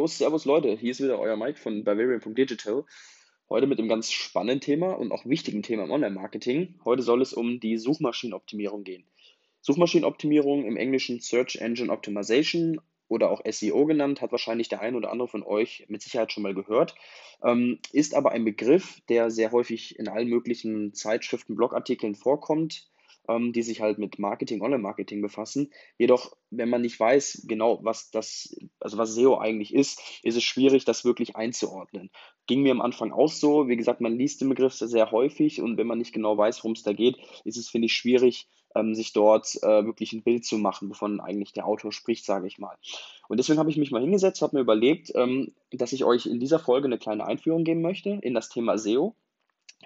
Jo, servus Leute, hier ist wieder euer Mike von Bavarian.digital. Heute mit einem ganz spannenden Thema und auch wichtigen Thema im Online-Marketing. Heute soll es um die Suchmaschinenoptimierung gehen. Suchmaschinenoptimierung im Englischen Search Engine Optimization oder auch SEO genannt, hat wahrscheinlich der ein oder andere von euch mit Sicherheit schon mal gehört, ähm, ist aber ein Begriff, der sehr häufig in allen möglichen Zeitschriften, Blogartikeln vorkommt, ähm, die sich halt mit Marketing, Online-Marketing befassen. Jedoch, wenn man nicht weiß genau, was das, also was SEO eigentlich ist, ist es schwierig, das wirklich einzuordnen. Ging mir am Anfang auch so. Wie gesagt, man liest den Begriff sehr häufig und wenn man nicht genau weiß, worum es da geht, ist es, finde ich, schwierig, ähm, sich dort äh, wirklich ein Bild zu machen, wovon eigentlich der Autor spricht, sage ich mal. Und deswegen habe ich mich mal hingesetzt, habe mir überlegt, ähm, dass ich euch in dieser Folge eine kleine Einführung geben möchte in das Thema SEO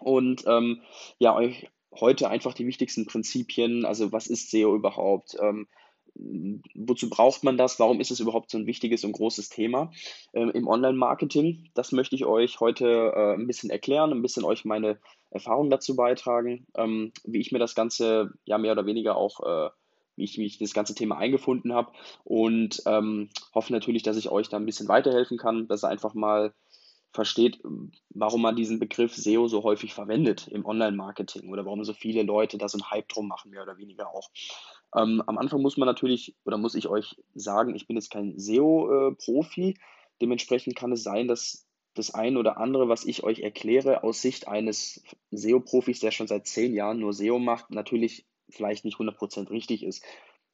und ähm, ja, euch heute einfach die wichtigsten Prinzipien, also was ist SEO überhaupt? Ähm, wozu braucht man das? Warum ist es überhaupt so ein wichtiges und großes Thema ähm, im Online-Marketing? Das möchte ich euch heute äh, ein bisschen erklären, ein bisschen euch meine Erfahrungen dazu beitragen, ähm, wie ich mir das Ganze ja mehr oder weniger auch, äh, wie ich mich das ganze Thema eingefunden habe und ähm, hoffe natürlich, dass ich euch da ein bisschen weiterhelfen kann, dass ihr einfach mal versteht, warum man diesen Begriff SEO so häufig verwendet im Online-Marketing oder warum so viele Leute da so einen Hype drum machen, mehr oder weniger auch. Ähm, am Anfang muss man natürlich oder muss ich euch sagen, ich bin jetzt kein SEO-Profi. Dementsprechend kann es sein, dass das eine oder andere, was ich euch erkläre, aus Sicht eines SEO-Profis, der schon seit zehn Jahren nur SEO macht, natürlich vielleicht nicht 100% richtig ist.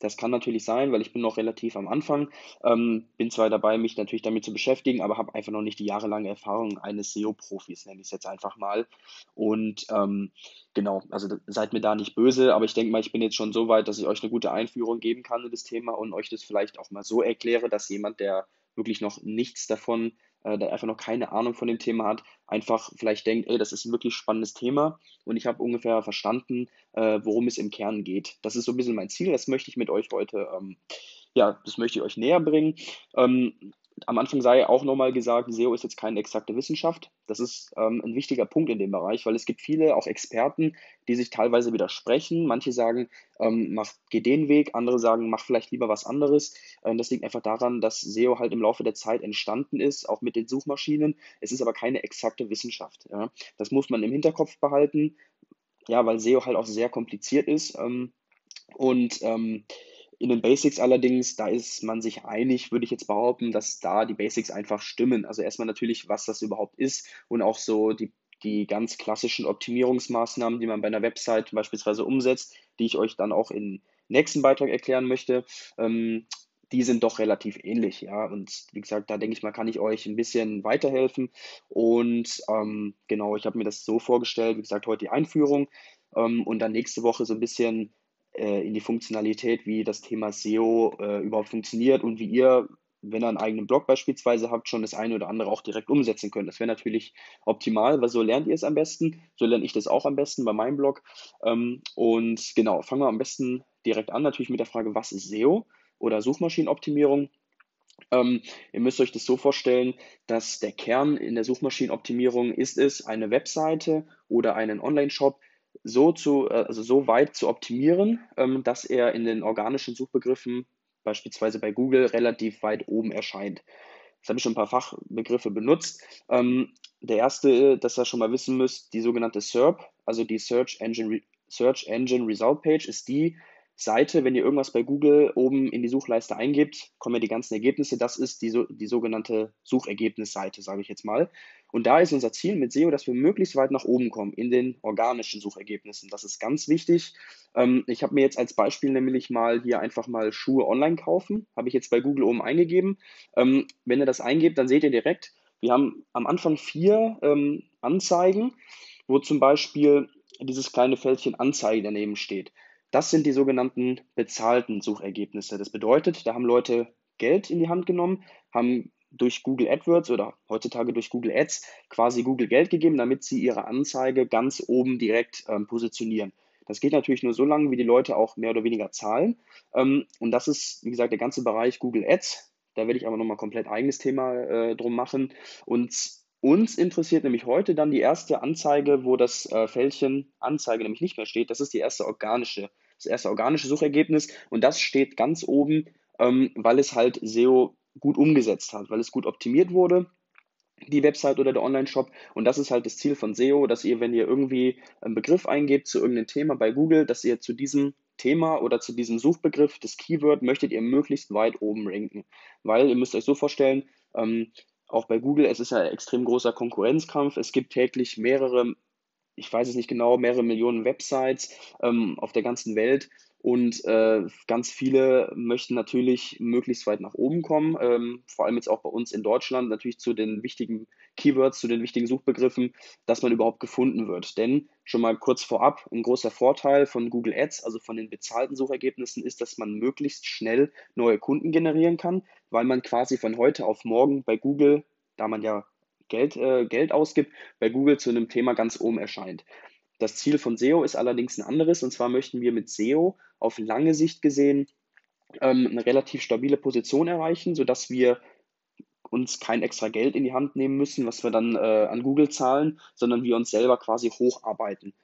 Das kann natürlich sein, weil ich bin noch relativ am Anfang, ähm, bin zwar dabei, mich natürlich damit zu beschäftigen, aber habe einfach noch nicht die jahrelange Erfahrung eines SEO-Profis, nenne ich es jetzt einfach mal. Und ähm, genau, also seid mir da nicht böse, aber ich denke mal, ich bin jetzt schon so weit, dass ich euch eine gute Einführung geben kann in das Thema und euch das vielleicht auch mal so erkläre, dass jemand, der wirklich noch nichts davon äh, der einfach noch keine Ahnung von dem Thema hat, einfach vielleicht denkt, ey, das ist ein wirklich spannendes Thema und ich habe ungefähr verstanden, äh, worum es im Kern geht. Das ist so ein bisschen mein Ziel, das möchte ich mit euch heute, ähm, ja, das möchte ich euch näher bringen. Ähm, am Anfang sei auch nochmal gesagt, SEO ist jetzt keine exakte Wissenschaft. Das ist ähm, ein wichtiger Punkt in dem Bereich, weil es gibt viele, auch Experten, die sich teilweise widersprechen. Manche sagen, ähm, mach, geh den Weg, andere sagen, mach vielleicht lieber was anderes. Ähm, das liegt einfach daran, dass SEO halt im Laufe der Zeit entstanden ist, auch mit den Suchmaschinen. Es ist aber keine exakte Wissenschaft. Ja. Das muss man im Hinterkopf behalten, ja, weil SEO halt auch sehr kompliziert ist. Ähm, und ähm, in den Basics allerdings, da ist man sich einig, würde ich jetzt behaupten, dass da die Basics einfach stimmen. Also erstmal natürlich, was das überhaupt ist und auch so die, die ganz klassischen Optimierungsmaßnahmen, die man bei einer Website beispielsweise umsetzt, die ich euch dann auch im nächsten Beitrag erklären möchte. Ähm, die sind doch relativ ähnlich, ja. Und wie gesagt, da denke ich mal, kann ich euch ein bisschen weiterhelfen. Und ähm, genau, ich habe mir das so vorgestellt, wie gesagt, heute die Einführung ähm, und dann nächste Woche so ein bisschen äh, in die Funktionalität, wie das Thema SEO äh, überhaupt funktioniert und wie ihr, wenn ihr einen eigenen Blog beispielsweise habt, schon das eine oder andere auch direkt umsetzen könnt. Das wäre natürlich optimal, weil so lernt ihr es am besten. So lerne ich das auch am besten bei meinem Blog. Ähm, und genau, fangen wir am besten direkt an, natürlich mit der Frage, was ist SEO oder Suchmaschinenoptimierung? Ähm, ihr müsst euch das so vorstellen, dass der Kern in der Suchmaschinenoptimierung ist es, eine Webseite oder einen Online-Shop so, zu, äh, also so weit zu optimieren, ähm, dass er in den organischen Suchbegriffen, beispielsweise bei Google, relativ weit oben erscheint. Jetzt habe ich schon ein paar Fachbegriffe benutzt. Ähm, der erste, das ihr schon mal wissen müsst, die sogenannte SERP, also die Search Engine, Search Engine Result Page, ist die Seite, wenn ihr irgendwas bei Google oben in die Suchleiste eingebt, kommen ja die ganzen Ergebnisse. Das ist die, die sogenannte Suchergebnisseite, sage ich jetzt mal. Und da ist unser Ziel mit SEO, dass wir möglichst weit nach oben kommen in den organischen Suchergebnissen. Das ist ganz wichtig. Ähm, ich habe mir jetzt als Beispiel nämlich mal hier einfach mal Schuhe online kaufen. Habe ich jetzt bei Google oben eingegeben. Ähm, wenn ihr das eingebt, dann seht ihr direkt, wir haben am Anfang vier ähm, Anzeigen, wo zum Beispiel dieses kleine Fältchen Anzeige daneben steht. Das sind die sogenannten bezahlten Suchergebnisse. Das bedeutet, da haben Leute Geld in die Hand genommen, haben durch Google AdWords oder heutzutage durch Google Ads quasi Google Geld gegeben, damit sie ihre Anzeige ganz oben direkt ähm, positionieren. Das geht natürlich nur so lange, wie die Leute auch mehr oder weniger zahlen. Ähm, und das ist, wie gesagt, der ganze Bereich Google Ads. Da werde ich aber nochmal komplett eigenes Thema äh, drum machen. Und uns interessiert nämlich heute dann die erste Anzeige, wo das äh, Fältchen Anzeige nämlich nicht mehr steht. Das ist die erste organische, das erste organische Suchergebnis und das steht ganz oben, ähm, weil es halt SEO gut umgesetzt hat, weil es gut optimiert wurde die Website oder der Online-Shop. Und das ist halt das Ziel von SEO, dass ihr, wenn ihr irgendwie einen Begriff eingebt zu irgendeinem Thema bei Google, dass ihr zu diesem Thema oder zu diesem Suchbegriff, das Keyword, möchtet ihr möglichst weit oben ranken. Weil ihr müsst euch so vorstellen, ähm, auch bei Google, es ist ein extrem großer Konkurrenzkampf. Es gibt täglich mehrere, ich weiß es nicht genau, mehrere Millionen Websites ähm, auf der ganzen Welt. Und äh, ganz viele möchten natürlich möglichst weit nach oben kommen, ähm, vor allem jetzt auch bei uns in Deutschland, natürlich zu den wichtigen Keywords, zu den wichtigen Suchbegriffen, dass man überhaupt gefunden wird. Denn schon mal kurz vorab, ein großer Vorteil von Google Ads, also von den bezahlten Suchergebnissen, ist, dass man möglichst schnell neue Kunden generieren kann, weil man quasi von heute auf morgen bei Google, da man ja Geld, äh, Geld ausgibt, bei Google zu einem Thema ganz oben erscheint. Das Ziel von SEO ist allerdings ein anderes, und zwar möchten wir mit SEO auf lange Sicht gesehen ähm, eine relativ stabile Position erreichen, sodass wir uns kein extra Geld in die Hand nehmen müssen, was wir dann äh, an Google zahlen, sondern wir uns selber quasi hocharbeiten.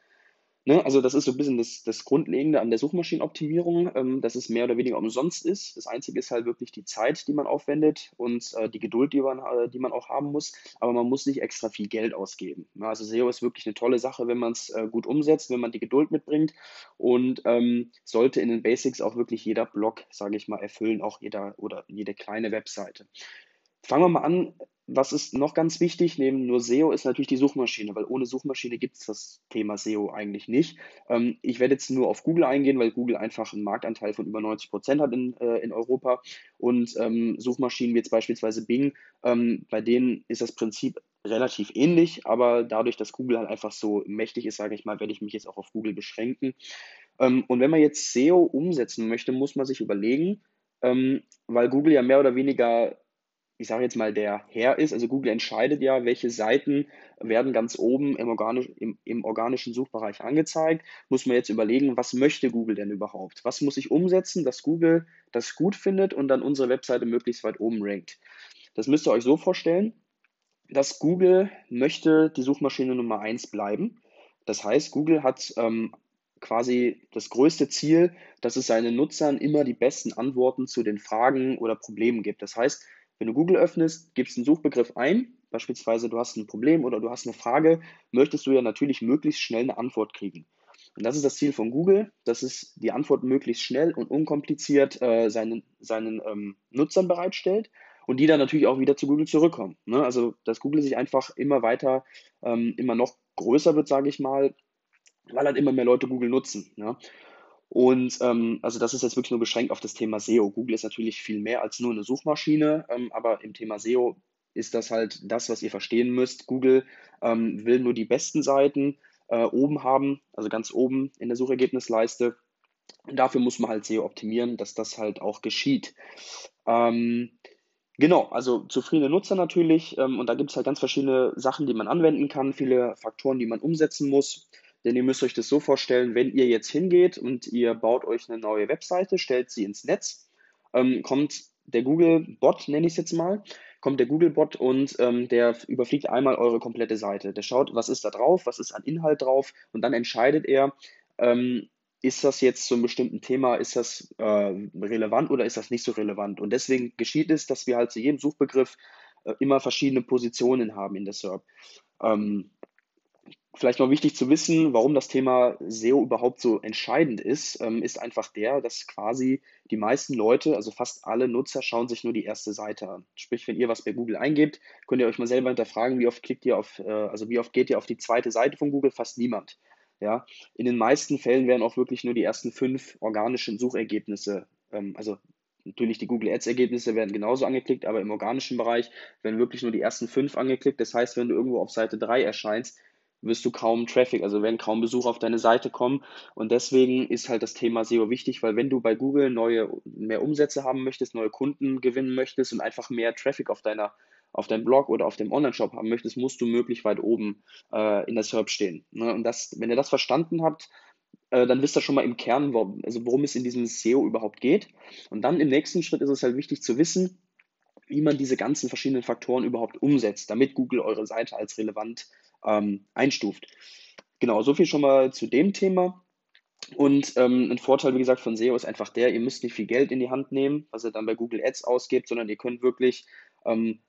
Ne? Also das ist so ein bisschen das, das Grundlegende an der Suchmaschinenoptimierung, ähm, dass es mehr oder weniger umsonst ist. Das Einzige ist halt wirklich die Zeit, die man aufwendet und äh, die Geduld, die man, äh, die man auch haben muss. Aber man muss nicht extra viel Geld ausgeben. Ja, also SEO ist wirklich eine tolle Sache, wenn man es äh, gut umsetzt, wenn man die Geduld mitbringt und ähm, sollte in den Basics auch wirklich jeder Blog, sage ich mal, erfüllen, auch jeder oder jede kleine Webseite. Fangen wir mal an. Was ist noch ganz wichtig neben nur SEO ist natürlich die Suchmaschine, weil ohne Suchmaschine gibt es das Thema SEO eigentlich nicht. Ähm, ich werde jetzt nur auf Google eingehen, weil Google einfach einen Marktanteil von über 90 Prozent hat in, äh, in Europa. Und ähm, Suchmaschinen wie jetzt beispielsweise Bing, ähm, bei denen ist das Prinzip relativ ähnlich, aber dadurch, dass Google halt einfach so mächtig ist, sage ich mal, werde ich mich jetzt auch auf Google beschränken. Ähm, und wenn man jetzt SEO umsetzen möchte, muss man sich überlegen, ähm, weil Google ja mehr oder weniger ich sage jetzt mal, der Herr ist. Also Google entscheidet ja, welche Seiten werden ganz oben im, organisch, im, im, organischen Suchbereich angezeigt. Muss man jetzt überlegen, was möchte Google denn überhaupt? Was muss ich umsetzen, dass Google das gut findet und dann unsere Webseite möglichst weit oben rankt? Das müsst ihr euch so vorstellen, dass Google möchte die Suchmaschine Nummer eins bleiben. Das heißt, Google hat ähm, quasi das größte Ziel, dass es seinen Nutzern immer die besten Antworten zu den Fragen oder Problemen gibt. Das heißt, wenn du Google öffnest, gibst einen Suchbegriff ein, beispielsweise du hast ein Problem oder du hast eine Frage, möchtest du ja natürlich möglichst schnell eine Antwort kriegen. Und das ist das Ziel von Google, dass es die Antwort möglichst schnell und unkompliziert äh, seinen, seinen ähm, Nutzern bereitstellt und die dann natürlich auch wieder zu Google zurückkommen. Ne? Also, dass Google sich einfach immer weiter, ähm, immer noch größer wird, sage ich mal, weil halt immer mehr Leute Google nutzen. Ja? Und ähm, also das ist jetzt wirklich nur beschränkt auf das Thema SEO. Google ist natürlich viel mehr als nur eine Suchmaschine, ähm, aber im Thema SEO ist das halt das, was ihr verstehen müsst. Google ähm, will nur die besten Seiten äh, oben haben, also ganz oben in der Suchergebnisleiste. Und dafür muss man halt SEO optimieren, dass das halt auch geschieht. Ähm, Genau, also zufriedene Nutzer natürlich. Ähm, und da gibt es halt ganz verschiedene Sachen, die man anwenden kann, viele Faktoren, die man umsetzen muss. Denn ihr müsst euch das so vorstellen, wenn ihr jetzt hingeht und ihr baut euch eine neue Webseite, stellt sie ins Netz, ähm, kommt der Google-Bot, nenne ich es jetzt mal, kommt der Google-Bot und ähm, der überfliegt einmal eure komplette Seite. Der schaut, was ist da drauf, was ist an Inhalt drauf und dann entscheidet er, ähm, ist das jetzt zu einem bestimmten Thema, ist das äh, relevant oder ist das nicht so relevant? Und deswegen geschieht es, dass wir halt zu jedem Suchbegriff äh, immer verschiedene Positionen haben in der SERP. Ähm, Vielleicht noch wichtig zu wissen, warum das Thema SEO überhaupt so entscheidend ist, ähm, ist einfach der, dass quasi die meisten Leute, also fast alle Nutzer, schauen sich nur die erste Seite an. Sprich, wenn ihr was bei Google eingebt, könnt ihr euch mal selber hinterfragen, wie oft klickt ihr auf, äh, also wie oft geht ihr auf die zweite Seite von Google? Fast niemand. Ja, in den meisten Fällen werden auch wirklich nur die ersten fünf organischen Suchergebnisse, ähm, also Natürlich, die Google Ads-Ergebnisse werden genauso angeklickt, aber im organischen Bereich werden wirklich nur die ersten fünf angeklickt. Das heißt, wenn du irgendwo auf Seite 3 erscheinst, wirst du kaum Traffic, also werden kaum Besucher auf deine Seite kommen. Und deswegen ist halt das Thema SEO wichtig, weil wenn du bei Google neue, mehr Umsätze haben möchtest, neue Kunden gewinnen möchtest und einfach mehr Traffic auf deiner auf deinem Blog oder auf dem Online-Shop haben möchtest, musst du möglichst weit oben äh, in der SERP stehen. Ne? Und das, wenn ihr das verstanden habt, äh, dann wisst ihr schon mal im Kern, worum, also worum es in diesem SEO überhaupt geht. Und dann im nächsten Schritt ist es halt wichtig zu wissen, wie man diese ganzen verschiedenen Faktoren überhaupt umsetzt, damit Google eure Seite als relevant ähm, einstuft. Genau, so viel schon mal zu dem Thema. Und ähm, ein Vorteil, wie gesagt, von SEO ist einfach der, ihr müsst nicht viel Geld in die Hand nehmen, was ihr dann bei Google Ads ausgebt, sondern ihr könnt wirklich ähm,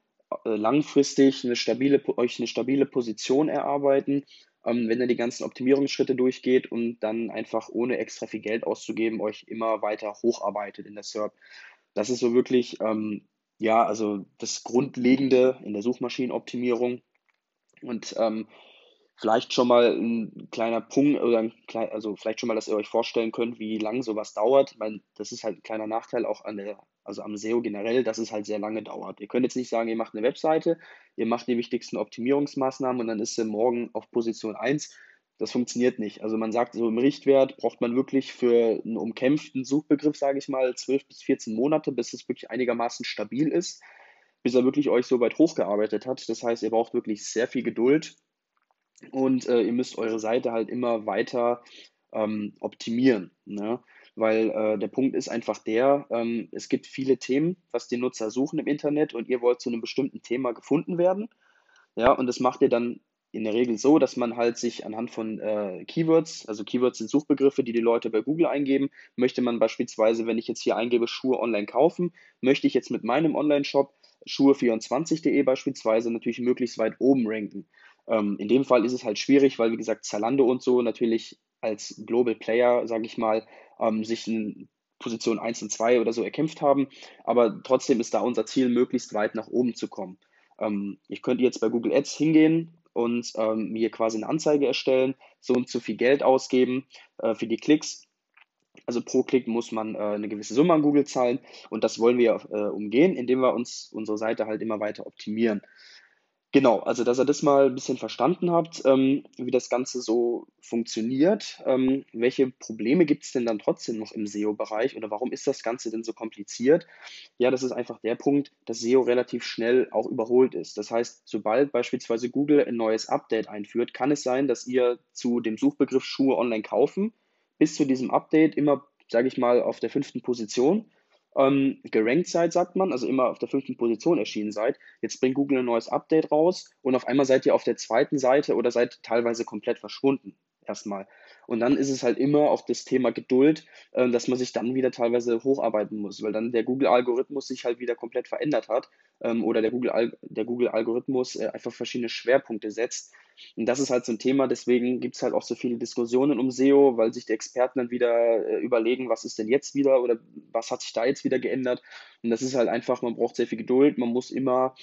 äh, langfristig eine stabile, euch eine stabile Position erarbeiten, ähm, wenn ihr die ganzen Optimierungsschritte durchgeht und dann einfach ohne extra viel Geld auszugeben, euch immer weiter hocharbeitet in der SERP. Das ist so wirklich, ähm, ja, also das Grundlegende in der Suchmaschinenoptimierung. Und ähm, Vielleicht schon mal ein kleiner Punkt oder ein also vielleicht schon mal, dass ihr euch vorstellen könnt, wie lang sowas dauert. Ich meine, das ist halt ein kleiner Nachteil auch an der, also am SEO generell, dass es halt sehr lange dauert. Ihr könnt jetzt nicht sagen, ihr macht eine Webseite, ihr macht die wichtigsten Optimierungsmaßnahmen und dann ist sie morgen auf Position 1. Das funktioniert nicht. Also man sagt, so im Richtwert braucht man wirklich für einen umkämpften Suchbegriff, sage ich mal, 12 bis 14 Monate, bis es wirklich einigermaßen stabil ist, bis er wirklich euch so weit hochgearbeitet hat. Das heißt, ihr braucht wirklich sehr viel Geduld und äh, ihr müsst eure Seite halt immer weiter ähm, optimieren. Ne? Weil äh, der Punkt ist einfach der, ähm, es gibt viele Themen, was die Nutzer suchen im Internet und ihr wollt zu einem bestimmten Thema gefunden werden. Ja, und das macht ihr dann in der Regel so, dass man halt sich anhand von äh, Keywords, also Keywords sind Suchbegriffe, die die Leute bei Google eingeben, möchte man beispielsweise, wenn ich jetzt hier eingebe, Schuhe online kaufen, möchte ich jetzt mit meinem Online-Shop Schuhe24.de beispielsweise natürlich möglichst weit oben ranken. Ähm, in dem Fall ist es halt schwierig, weil wie gesagt Zalando und so natürlich als Global Player, sage ich mal, ähm, sich in Position 1 und 2 oder so erkämpft haben. Aber trotzdem ist da unser Ziel, möglichst weit nach oben zu kommen. Ähm, ich könnte jetzt bei Google Ads hingehen und ähm, mir quasi eine Anzeige erstellen, so und so viel Geld ausgeben äh, für die Klicks. Also pro Klick muss man äh, eine gewisse Summe an Google zahlen und das wollen wir äh, umgehen, indem wir uns unsere Seite halt immer weiter optimieren. Genau, also dass ihr das mal ein bisschen verstanden habt, ähm, wie das Ganze so funktioniert. Ähm, welche Probleme gibt es denn dann trotzdem noch im SEO-Bereich oder warum ist das Ganze denn so kompliziert? Ja, das ist einfach der Punkt, dass SEO relativ schnell auch überholt ist. Das heißt, sobald beispielsweise Google ein neues Update einführt, kann es sein, dass ihr zu dem Suchbegriff Schuhe online kaufen bis zu diesem Update immer, sage ich mal, auf der fünften Position ähm, gerankt seid, sagt man, also immer auf der fünften Position erschienen seid. Jetzt bringt Google ein neues Update raus und auf einmal seid ihr auf der zweiten Seite oder seid teilweise komplett verschwunden erstmal. Und dann ist es halt immer auch das Thema Geduld, äh, dass man sich dann wieder teilweise hocharbeiten muss, weil dann der Google-Algorithmus sich halt wieder komplett verändert hat ähm, oder der Google-Algorithmus Google äh, einfach verschiedene Schwerpunkte setzt. Und das ist halt so ein Thema, deswegen gibt es halt auch so viele Diskussionen um SEO, weil sich die Experten dann wieder äh, überlegen, was ist denn jetzt wieder oder was hat sich da jetzt wieder geändert. Und das ist halt einfach, man braucht sehr viel Geduld, man muss immer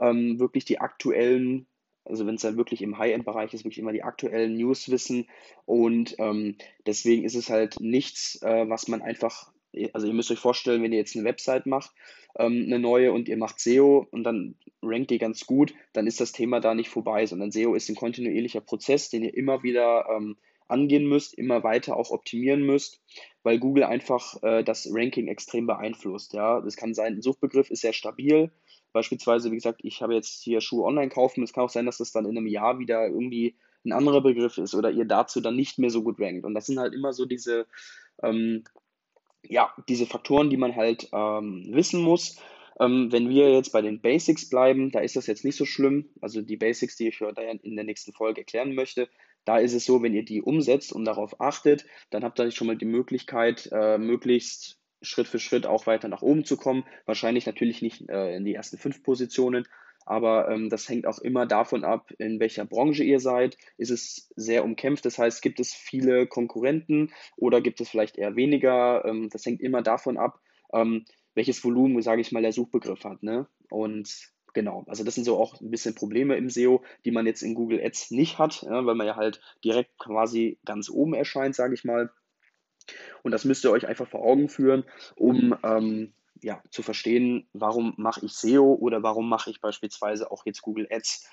ähm, wirklich die aktuellen also wenn es dann wirklich im High-End-Bereich ist, wirklich immer die aktuellen News wissen. Und ähm, deswegen ist es halt nichts, äh, was man einfach, also ihr müsst euch vorstellen, wenn ihr jetzt eine Website macht, ähm, eine neue und ihr macht SEO und dann rankt ihr ganz gut, dann ist das Thema da nicht vorbei, sondern SEO ist ein kontinuierlicher Prozess, den ihr immer wieder ähm, angehen müsst, immer weiter auch optimieren müsst, weil Google einfach äh, das Ranking extrem beeinflusst. Ja, das kann sein, ein Suchbegriff ist sehr stabil, Beispielsweise, wie gesagt, ich habe jetzt hier Schuhe online kaufen. Es kann auch sein, dass das dann in einem Jahr wieder irgendwie ein anderer Begriff ist oder ihr dazu dann nicht mehr so gut rankt. Und das sind halt immer so diese, ähm, ja, diese Faktoren, die man halt ähm, wissen muss. Ähm, wenn wir jetzt bei den Basics bleiben, da ist das jetzt nicht so schlimm. Also die Basics, die ich in der nächsten Folge erklären möchte, da ist es so, wenn ihr die umsetzt und darauf achtet, dann habt ihr schon mal die Möglichkeit, äh, möglichst Schritt für Schritt auch weiter nach oben zu kommen. Wahrscheinlich natürlich nicht äh, in die ersten fünf Positionen, aber ähm, das hängt auch immer davon ab, in welcher Branche ihr seid. Ist es sehr umkämpft, das heißt, gibt es viele Konkurrenten oder gibt es vielleicht eher weniger? Ähm, das hängt immer davon ab, ähm, welches Volumen, sage ich mal, der Suchbegriff hat. Ne? Und genau, also das sind so auch ein bisschen Probleme im SEO, die man jetzt in Google Ads nicht hat, ja, weil man ja halt direkt quasi ganz oben erscheint, sage ich mal. Und das müsst ihr euch einfach vor Augen führen, um ähm, ja, zu verstehen, warum mache ich SEO oder warum mache ich beispielsweise auch jetzt Google Ads.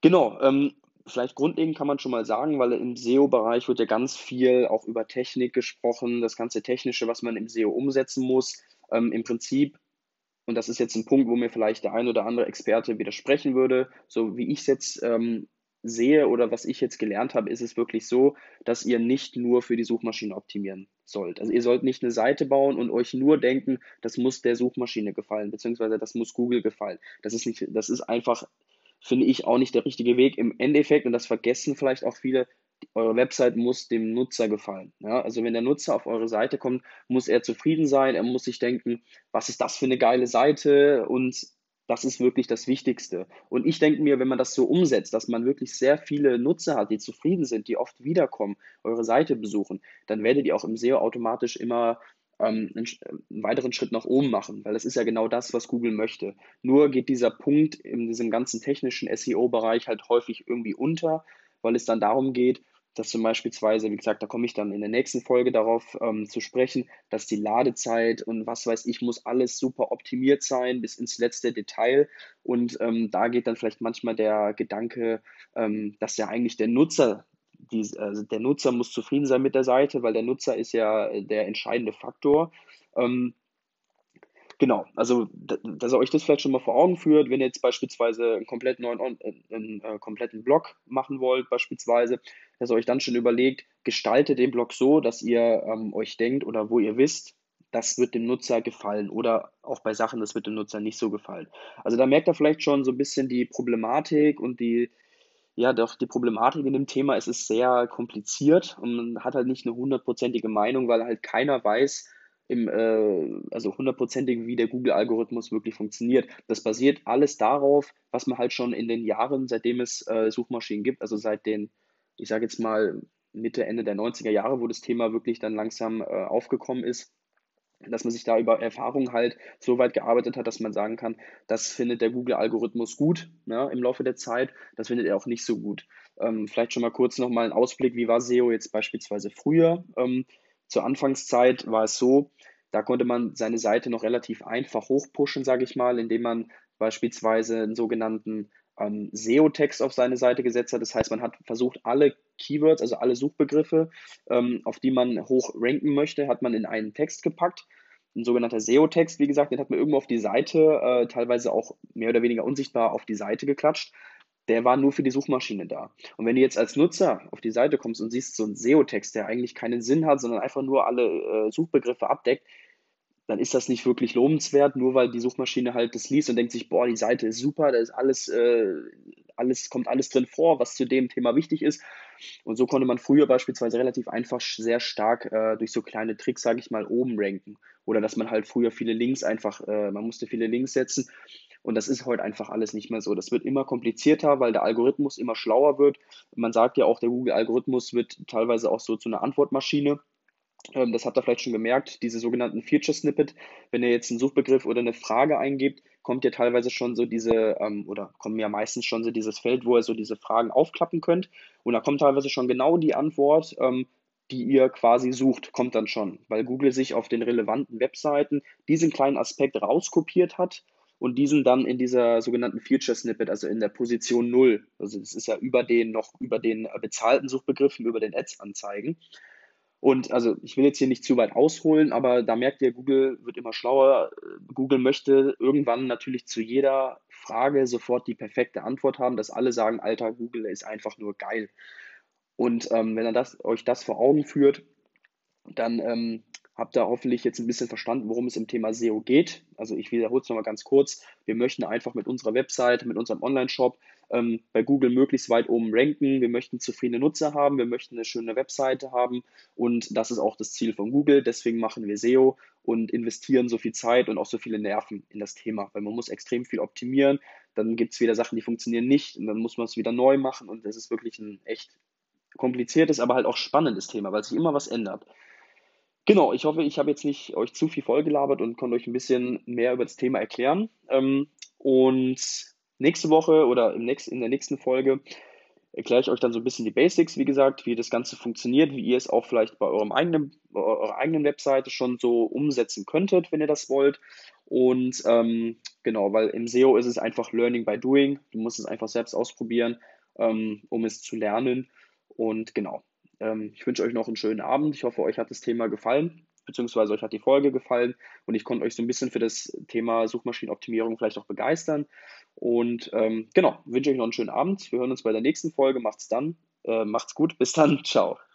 Genau, ähm, vielleicht grundlegend kann man schon mal sagen, weil im SEO-Bereich wird ja ganz viel auch über Technik gesprochen, das ganze Technische, was man im SEO umsetzen muss. Ähm, Im Prinzip, und das ist jetzt ein Punkt, wo mir vielleicht der ein oder andere Experte widersprechen würde, so wie ich es jetzt ähm, sehe oder was ich jetzt gelernt habe, ist es wirklich so, dass ihr nicht nur für die Suchmaschine optimieren sollt. Also ihr sollt nicht eine Seite bauen und euch nur denken, das muss der Suchmaschine gefallen, beziehungsweise das muss Google gefallen. Das ist nicht, das ist einfach, finde ich, auch nicht der richtige Weg. Im Endeffekt, und das vergessen vielleicht auch viele, eure Website muss dem Nutzer gefallen. Ja? Also wenn der Nutzer auf eure Seite kommt, muss er zufrieden sein, er muss sich denken, was ist das für eine geile Seite und das ist wirklich das Wichtigste. Und ich denke mir, wenn man das so umsetzt, dass man wirklich sehr viele Nutzer hat, die zufrieden sind, die oft wiederkommen, eure Seite besuchen, dann werdet ihr auch im SEO automatisch immer ähm, einen, einen, weiteren Schritt nach oben machen, weil das ist ja genau das, was Google möchte. Nur geht dieser Punkt in diesem ganzen technischen SEO-Bereich halt häufig irgendwie unter, weil es dann darum geht, dass zum beispielsweise, wie gesagt, da komme ich dann in der nächsten Folge darauf ähm, zu sprechen, dass die Ladezeit und was weiß ich, muss alles super optimiert sein bis ins letzte Detail. Und ähm, da geht dann vielleicht manchmal der Gedanke, ähm, dass ja eigentlich der Nutzer, die, also der Nutzer muss zufrieden sein mit der Seite, weil der Nutzer ist ja der entscheidende Faktor. Ähm, Genau, also dass ihr euch das vielleicht schon mal vor Augen führt, wenn ihr jetzt beispielsweise einen komplett neuen einen, äh, einen äh, kompletten Blog machen wollt, beispielsweise, dass ihr euch dann schon überlegt, gestaltet den Blog so, dass ihr ähm, euch denkt oder wo ihr wisst, das wird dem Nutzer gefallen oder auch bei Sachen, das wird dem Nutzer nicht so gefallen. Also da merkt ihr vielleicht schon so ein bisschen die Problematik und die, ja, doch die Problematik in dem Thema. Es ist sehr kompliziert und man hat halt nicht eine hundertprozentige Meinung, weil halt keiner weiß, im, äh, also hundertprozentig, wie der Google-Algorithmus wirklich funktioniert. Das basiert alles darauf, was man halt schon in den Jahren, seitdem es äh, Suchmaschinen gibt, also seit den, ich sage jetzt mal Mitte, Ende der 90er Jahre, wo das Thema wirklich dann langsam äh, aufgekommen ist, dass man sich da über Erfahrung halt so weit gearbeitet hat, dass man sagen kann, das findet der Google-Algorithmus gut ne, im Laufe der Zeit, das findet er auch nicht so gut. Ähm, vielleicht schon mal kurz nochmal ein Ausblick, wie war SEO jetzt beispielsweise früher? Ähm, zur Anfangszeit war es so, da konnte man seine Seite noch relativ einfach hochpushen, sage ich mal, indem man beispielsweise einen sogenannten ähm, SEO-Text auf seine Seite gesetzt hat. Das heißt, man hat versucht, alle Keywords, also alle Suchbegriffe, ähm, auf die man hoch ranken möchte, hat man in einen Text gepackt. Ein sogenannter SEO-Text, wie gesagt, den hat man irgendwo auf die Seite, äh, teilweise auch mehr oder weniger unsichtbar auf die Seite geklatscht der war nur für die Suchmaschine da. Und wenn du jetzt als Nutzer auf die Seite kommst und siehst so einen SEO-Text, der eigentlich keinen Sinn hat, sondern einfach nur alle äh, Suchbegriffe abdeckt, dann ist das nicht wirklich lohnenswert, nur weil die Suchmaschine halt das liest und denkt sich, boah, die Seite ist super, da ist alles, äh, alles, kommt alles drin vor, was zu dem Thema wichtig ist. Und so konnte man früher beispielsweise relativ einfach sehr stark äh, durch so kleine Tricks, sage ich mal, oben ranken. Oder dass man halt früher viele Links einfach, äh, man musste viele Links setzen und das ist heute einfach alles nicht mehr so. Das wird immer komplizierter, weil der Algorithmus immer schlauer wird. Man sagt ja auch, der Google-Algorithmus wird teilweise auch so zu einer Antwortmaschine. Ähm, das habt ihr vielleicht schon gemerkt, diese sogenannten Feature Snippet. Wenn ihr jetzt einen Suchbegriff oder eine Frage eingebt, kommt ja teilweise schon so diese, ähm, oder kommen ja meistens schon so dieses Feld, wo ihr so diese Fragen aufklappen könnt. Und da kommt teilweise schon genau die Antwort, ähm, die ihr quasi sucht, kommt dann schon, weil Google sich auf den relevanten Webseiten diesen kleinen Aspekt rauskopiert hat und diesen dann in dieser sogenannten Future Snippet, also in der Position 0, also das ist ja über den noch über den bezahlten Suchbegriffen, über den Ads anzeigen. Und also ich will jetzt hier nicht zu weit ausholen, aber da merkt ihr, Google wird immer schlauer. Google möchte irgendwann natürlich zu jeder Frage sofort die perfekte Antwort haben, dass alle sagen, alter, Google ist einfach nur geil. Und ähm, wenn er das, euch das vor Augen führt, dann ähm, Habt ihr hoffentlich jetzt ein bisschen verstanden, worum es im Thema SEO geht. Also ich wiederhole es nochmal ganz kurz. Wir möchten einfach mit unserer Website, mit unserem Online-Shop ähm, bei Google möglichst weit oben ranken. Wir möchten zufriedene Nutzer haben, wir möchten eine schöne Webseite haben und das ist auch das Ziel von Google. Deswegen machen wir SEO und investieren so viel Zeit und auch so viele Nerven in das Thema, weil man muss extrem viel optimieren. Dann gibt es wieder Sachen, die funktionieren nicht und dann muss man es wieder neu machen und das ist wirklich ein echt kompliziertes, aber halt auch spannendes Thema, weil sich immer was ändert. Genau, ich hoffe, ich habe jetzt nicht euch zu viel vollgelabert und konnte euch ein bisschen mehr über das Thema erklären. Ähm, und nächste Woche oder in der nächsten Folge erkläre ich euch dann so ein bisschen die Basics, wie gesagt, wie das Ganze funktioniert, wie ihr es auch vielleicht bei eurem eigenen, eurer eigenen Webseite schon so umsetzen könntet, wenn ihr das wollt. Und ähm, genau, weil im SEO ist es einfach Learning by Doing. Du musst es einfach selbst ausprobieren, ähm, um es zu lernen. Und genau, ähm, ich wünsche euch noch einen schönen Abend. Ich hoffe, euch hat das Thema gefallen, beziehungsweise euch hat die Folge gefallen und ich konnte euch so ein bisschen für das Thema Suchmaschinenoptimierung vielleicht auch begeistern. Und ähm, genau, wünsche euch noch einen schönen Abend. Wir hören uns bei der nächsten Folge. Macht's dann. Äh, macht's gut. Bis dann. Ciao.